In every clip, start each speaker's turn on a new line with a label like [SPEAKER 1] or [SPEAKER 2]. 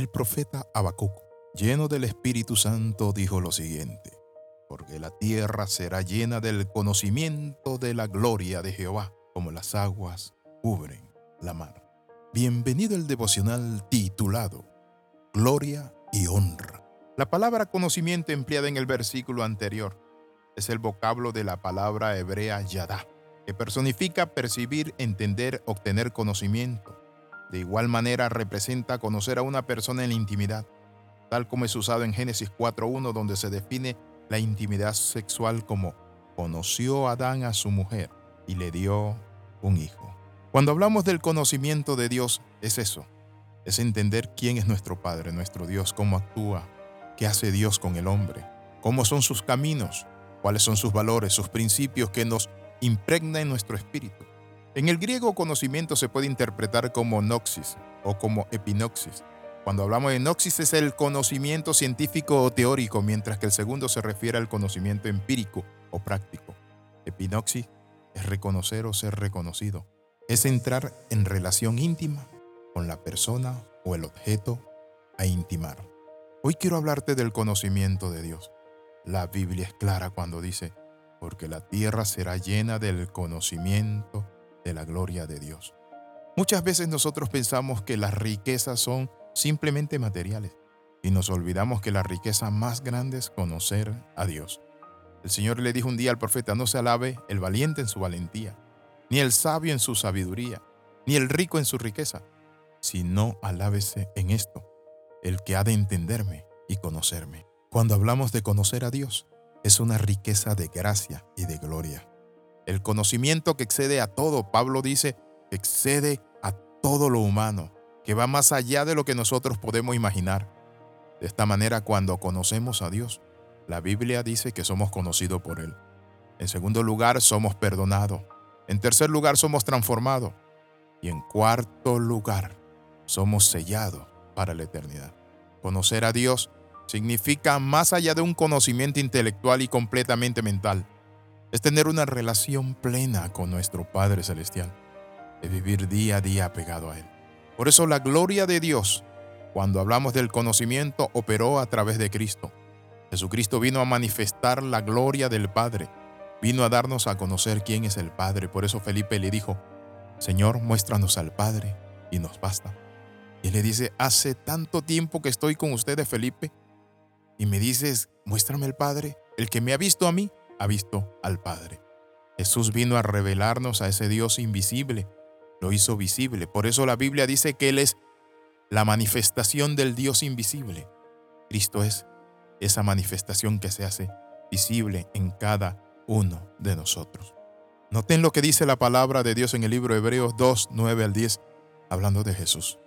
[SPEAKER 1] El profeta Habacuc, lleno del Espíritu Santo, dijo lo siguiente: Porque la tierra será llena del conocimiento de la gloria de Jehová, como las aguas cubren la mar. Bienvenido al devocional titulado Gloria y honra. La palabra conocimiento empleada en el versículo anterior es el vocablo de la palabra hebrea yadá, que personifica percibir, entender, obtener conocimiento. De igual manera representa conocer a una persona en la intimidad, tal como es usado en Génesis 4.1, donde se define la intimidad sexual como conoció Adán a su mujer y le dio un hijo. Cuando hablamos del conocimiento de Dios, es eso, es entender quién es nuestro Padre, nuestro Dios, cómo actúa, qué hace Dios con el hombre, cómo son sus caminos, cuáles son sus valores, sus principios que nos impregna en nuestro espíritu. En el griego conocimiento se puede interpretar como noxis o como epinoxis. Cuando hablamos de noxis es el conocimiento científico o teórico, mientras que el segundo se refiere al conocimiento empírico o práctico. Epinoxis es reconocer o ser reconocido. Es entrar en relación íntima con la persona o el objeto a intimar. Hoy quiero hablarte del conocimiento de Dios. La Biblia es clara cuando dice, porque la tierra será llena del conocimiento de la gloria de Dios. Muchas veces nosotros pensamos que las riquezas son simplemente materiales y nos olvidamos que la riqueza más grande es conocer a Dios. El Señor le dijo un día al profeta, no se alabe el valiente en su valentía, ni el sabio en su sabiduría, ni el rico en su riqueza, sino alábese en esto, el que ha de entenderme y conocerme. Cuando hablamos de conocer a Dios, es una riqueza de gracia y de gloria. El conocimiento que excede a todo, Pablo dice, excede a todo lo humano, que va más allá de lo que nosotros podemos imaginar. De esta manera, cuando conocemos a Dios, la Biblia dice que somos conocidos por Él. En segundo lugar, somos perdonados. En tercer lugar, somos transformados. Y en cuarto lugar, somos sellados para la eternidad. Conocer a Dios significa más allá de un conocimiento intelectual y completamente mental. Es tener una relación plena con nuestro Padre Celestial. Es vivir día a día pegado a Él. Por eso la gloria de Dios, cuando hablamos del conocimiento, operó a través de Cristo. Jesucristo vino a manifestar la gloria del Padre. Vino a darnos a conocer quién es el Padre. Por eso Felipe le dijo, Señor, muéstranos al Padre y nos basta. Y le dice, hace tanto tiempo que estoy con ustedes, Felipe, y me dices, muéstrame al Padre. El que me ha visto a mí, ha visto al Padre. Jesús vino a revelarnos a ese Dios invisible, lo hizo visible. Por eso la Biblia dice que Él es la manifestación del Dios invisible. Cristo es esa manifestación que se hace visible en cada uno de nosotros. Noten lo que dice la palabra de Dios en el libro de Hebreos 2, 9 al 10, hablando de Jesús.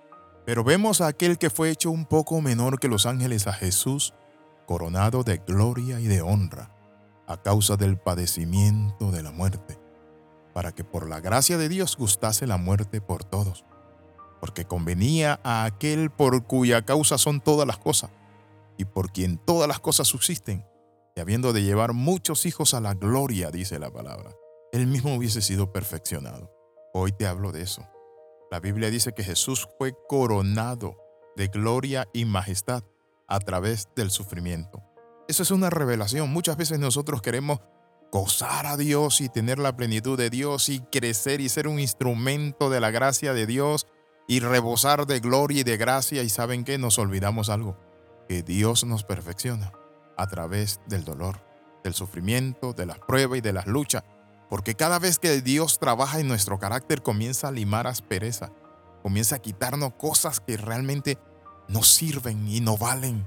[SPEAKER 1] Pero vemos a aquel que fue hecho un poco menor que los ángeles, a Jesús, coronado de gloria y de honra, a causa del padecimiento de la muerte, para que por la gracia de Dios gustase la muerte por todos, porque convenía a aquel por cuya causa son todas las cosas, y por quien todas las cosas subsisten, y habiendo de llevar muchos hijos a la gloria, dice la palabra, él mismo hubiese sido perfeccionado. Hoy te hablo de eso la Biblia dice que Jesús fue coronado de gloria y majestad a través del sufrimiento. Eso es una revelación. Muchas veces nosotros queremos gozar a Dios y tener la plenitud de Dios y crecer y ser un instrumento de la gracia de Dios y rebosar de gloria y de gracia. Y saben que nos olvidamos algo, que Dios nos perfecciona a través del dolor, del sufrimiento, de las pruebas y de las luchas. Porque cada vez que Dios trabaja en nuestro carácter comienza a limar aspereza, comienza a quitarnos cosas que realmente no sirven y no valen,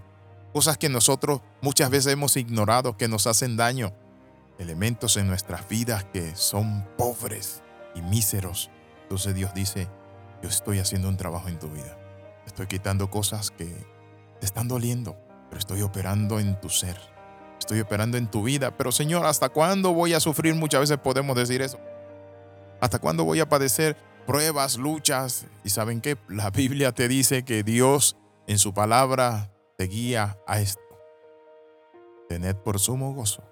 [SPEAKER 1] cosas que nosotros muchas veces hemos ignorado, que nos hacen daño, elementos en nuestras vidas que son pobres y míseros. Entonces Dios dice, yo estoy haciendo un trabajo en tu vida. Estoy quitando cosas que te están doliendo, pero estoy operando en tu ser estoy esperando en tu vida. Pero Señor, ¿hasta cuándo voy a sufrir? Muchas veces podemos decir eso. ¿Hasta cuándo voy a padecer pruebas, luchas? Y saben que la Biblia te dice que Dios en su palabra te guía a esto. Tened por sumo gozo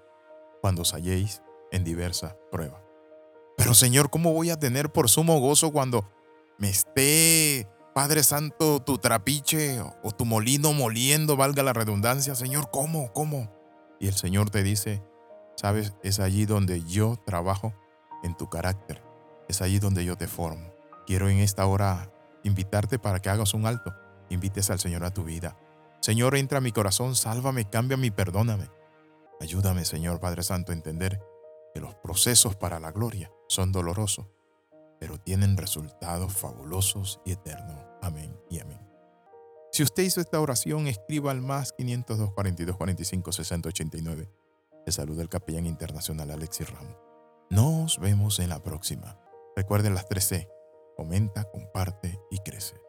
[SPEAKER 1] cuando os halléis en diversas pruebas. Pero Señor, ¿cómo voy a tener por sumo gozo cuando me esté Padre Santo, tu trapiche o tu molino moliendo, valga la redundancia, Señor, ¿cómo? ¿Cómo? Y el Señor te dice, sabes, es allí donde yo trabajo en tu carácter, es allí donde yo te formo. Quiero en esta hora invitarte para que hagas un alto, invites al Señor a tu vida. Señor, entra a mi corazón, sálvame, cámbiame y perdóname. Ayúdame, Señor Padre Santo, a entender que los procesos para la gloria son dolorosos, pero tienen resultados fabulosos y eternos. Amén y amén. Si usted hizo esta oración, escriba al más 502 42 45 60 89. Le saluda el capellán internacional Alexis Ramos. Nos vemos en la próxima. Recuerden las 3C. Comenta, comparte y crece.